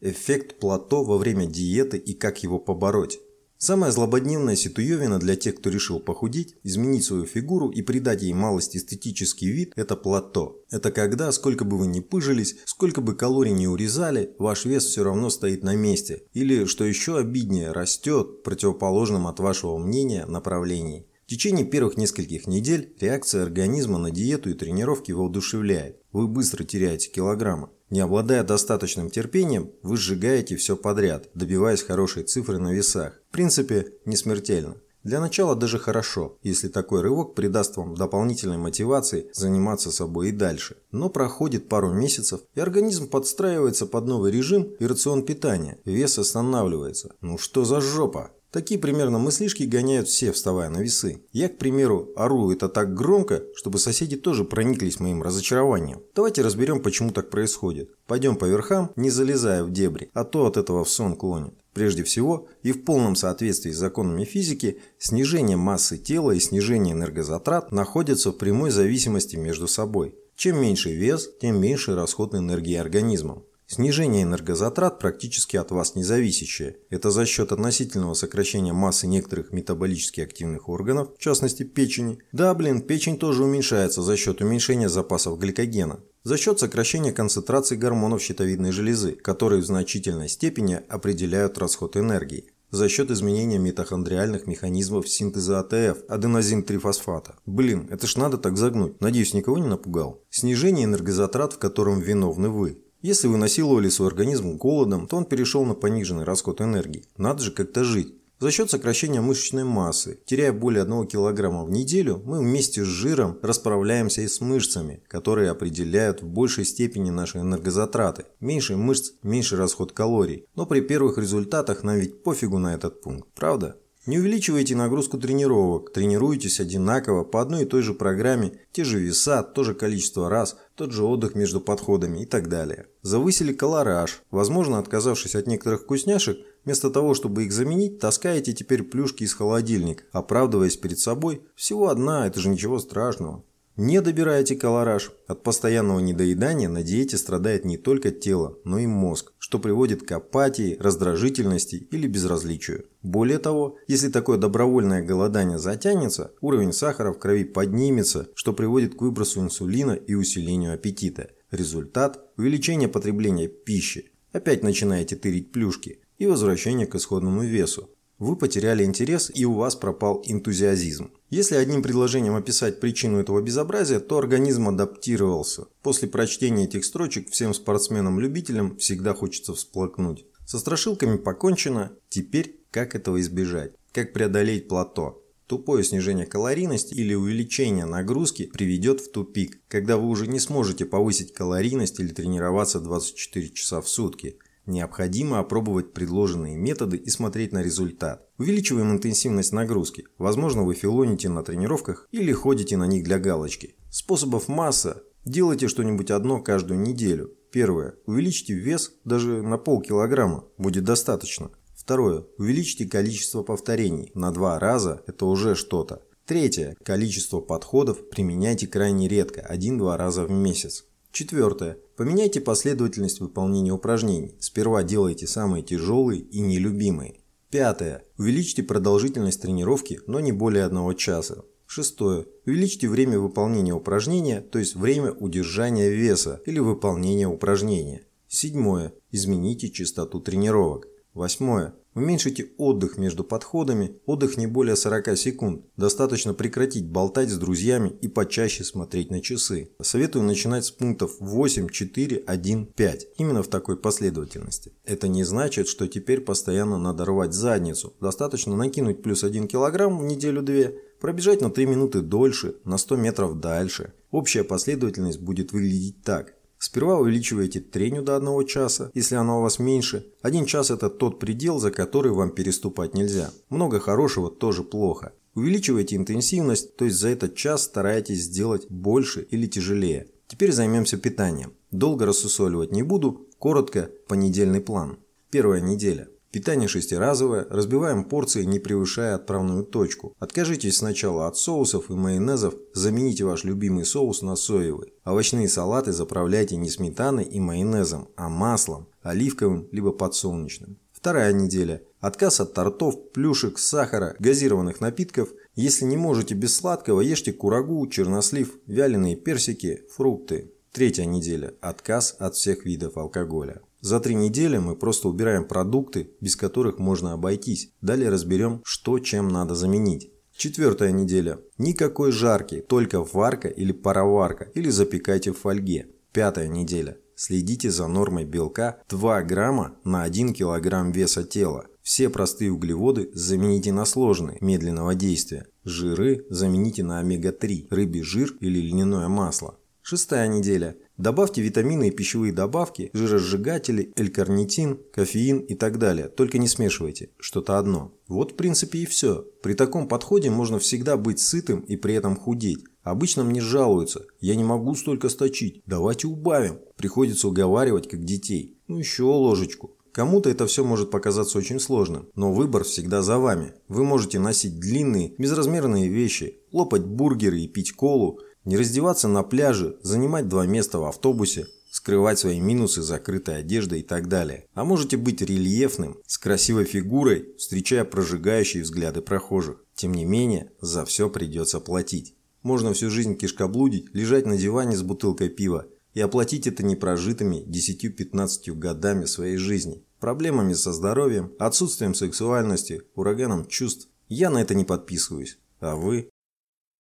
Эффект плато во время диеты и как его побороть. Самая злободневная ситуевина для тех, кто решил похудеть, изменить свою фигуру и придать ей малость эстетический вид – это плато. Это когда, сколько бы вы ни пыжились, сколько бы калорий не урезали, ваш вес все равно стоит на месте. Или, что еще обиднее, растет противоположным от вашего мнения направлении. В течение первых нескольких недель реакция организма на диету и тренировки воодушевляет. Вы быстро теряете килограммы. Не обладая достаточным терпением, вы сжигаете все подряд, добиваясь хорошей цифры на весах. В принципе, не смертельно. Для начала даже хорошо, если такой рывок придаст вам дополнительной мотивации заниматься собой и дальше. Но проходит пару месяцев, и организм подстраивается под новый режим и рацион питания. Вес останавливается. Ну что за жопа? Такие примерно мыслишки гоняют все, вставая на весы. Я, к примеру, ору это так громко, чтобы соседи тоже прониклись моим разочарованием. Давайте разберем, почему так происходит. Пойдем по верхам, не залезая в дебри, а то от этого в сон клонит. Прежде всего, и в полном соответствии с законами физики, снижение массы тела и снижение энергозатрат находятся в прямой зависимости между собой. Чем меньше вес, тем меньше расход энергии организмом. Снижение энергозатрат практически от вас не зависящее. Это за счет относительного сокращения массы некоторых метаболически активных органов, в частности печени. Да, блин, печень тоже уменьшается за счет уменьшения запасов гликогена. За счет сокращения концентрации гормонов щитовидной железы, которые в значительной степени определяют расход энергии за счет изменения митохондриальных механизмов синтеза АТФ, аденозин-трифосфата. Блин, это ж надо так загнуть. Надеюсь, никого не напугал. Снижение энергозатрат, в котором виновны вы. Если вы насиловали свой организм голодом, то он перешел на пониженный расход энергии. Надо же как-то жить. За счет сокращения мышечной массы, теряя более 1 кг в неделю, мы вместе с жиром расправляемся и с мышцами, которые определяют в большей степени наши энергозатраты. Меньше мышц, меньше расход калорий. Но при первых результатах нам ведь пофигу на этот пункт, правда? Не увеличивайте нагрузку тренировок, тренируйтесь одинаково по одной и той же программе, те же веса, то же количество раз, тот же отдых между подходами и так далее. Завысили колораж, возможно, отказавшись от некоторых вкусняшек, вместо того, чтобы их заменить, таскаете теперь плюшки из холодильника, оправдываясь перед собой, всего одна, это же ничего страшного. Не добираете колораж. От постоянного недоедания на диете страдает не только тело, но и мозг, что приводит к апатии, раздражительности или безразличию. Более того, если такое добровольное голодание затянется, уровень сахара в крови поднимется, что приводит к выбросу инсулина и усилению аппетита. Результат – увеличение потребления пищи. Опять начинаете тырить плюшки и возвращение к исходному весу. Вы потеряли интерес и у вас пропал энтузиазм. Если одним предложением описать причину этого безобразия, то организм адаптировался. После прочтения этих строчек всем спортсменам-любителям всегда хочется всплакнуть. Со страшилками покончено, теперь как этого избежать? Как преодолеть плато? Тупое снижение калорийности или увеличение нагрузки приведет в тупик, когда вы уже не сможете повысить калорийность или тренироваться 24 часа в сутки – Необходимо опробовать предложенные методы и смотреть на результат. Увеличиваем интенсивность нагрузки. Возможно, вы филоните на тренировках или ходите на них для галочки. Способов масса. Делайте что-нибудь одно каждую неделю. Первое. Увеличьте вес даже на полкилограмма. Будет достаточно. Второе. Увеличьте количество повторений. На два раза это уже что-то. Третье. Количество подходов применяйте крайне редко, один-два раза в месяц. Четвертое. Поменяйте последовательность выполнения упражнений. Сперва делайте самые тяжелые и нелюбимые. Пятое. Увеличьте продолжительность тренировки, но не более одного часа. Шестое. Увеличьте время выполнения упражнения, то есть время удержания веса или выполнения упражнения. Седьмое. Измените частоту тренировок. Восьмое. Уменьшите отдых между подходами, отдых не более 40 секунд. Достаточно прекратить болтать с друзьями и почаще смотреть на часы. Советую начинать с пунктов 8, 4, 1, 5. Именно в такой последовательности. Это не значит, что теперь постоянно надо рвать задницу. Достаточно накинуть плюс 1 килограмм в неделю-две, пробежать на 3 минуты дольше, на 100 метров дальше. Общая последовательность будет выглядеть так. Сперва увеличиваете треню до 1 часа, если она у вас меньше. Один час это тот предел, за который вам переступать нельзя. Много хорошего тоже плохо. Увеличивайте интенсивность, то есть за этот час старайтесь сделать больше или тяжелее. Теперь займемся питанием. Долго рассусоливать не буду, коротко, понедельный план. Первая неделя. Питание шестиразовое, разбиваем порции, не превышая отправную точку. Откажитесь сначала от соусов и майонезов, замените ваш любимый соус на соевый. Овощные салаты заправляйте не сметаной и майонезом, а маслом, оливковым либо подсолнечным. Вторая неделя. Отказ от тортов, плюшек, сахара, газированных напитков. Если не можете без сладкого, ешьте курагу, чернослив, вяленые персики, фрукты. Третья неделя. Отказ от всех видов алкоголя. За три недели мы просто убираем продукты, без которых можно обойтись. Далее разберем, что чем надо заменить. Четвертая неделя. Никакой жарки, только варка или пароварка, или запекайте в фольге. Пятая неделя. Следите за нормой белка 2 грамма на 1 килограмм веса тела. Все простые углеводы замените на сложные, медленного действия. Жиры замените на омега-3, рыбий жир или льняное масло. Шестая неделя. Добавьте витамины и пищевые добавки, жиросжигатели, L-карнитин, кофеин и так далее. Только не смешивайте. Что-то одно. Вот в принципе и все. При таком подходе можно всегда быть сытым и при этом худеть. Обычно мне жалуются. Я не могу столько сточить. Давайте убавим. Приходится уговаривать как детей. Ну еще ложечку. Кому-то это все может показаться очень сложным, но выбор всегда за вами. Вы можете носить длинные, безразмерные вещи, лопать бургеры и пить колу, не раздеваться на пляже, занимать два места в автобусе, скрывать свои минусы закрытой одеждой и так далее. А можете быть рельефным, с красивой фигурой, встречая прожигающие взгляды прохожих. Тем не менее, за все придется платить. Можно всю жизнь кишкоблудить, лежать на диване с бутылкой пива и оплатить это непрожитыми 10-15 годами своей жизни. Проблемами со здоровьем, отсутствием сексуальности, ураганом чувств. Я на это не подписываюсь. А вы?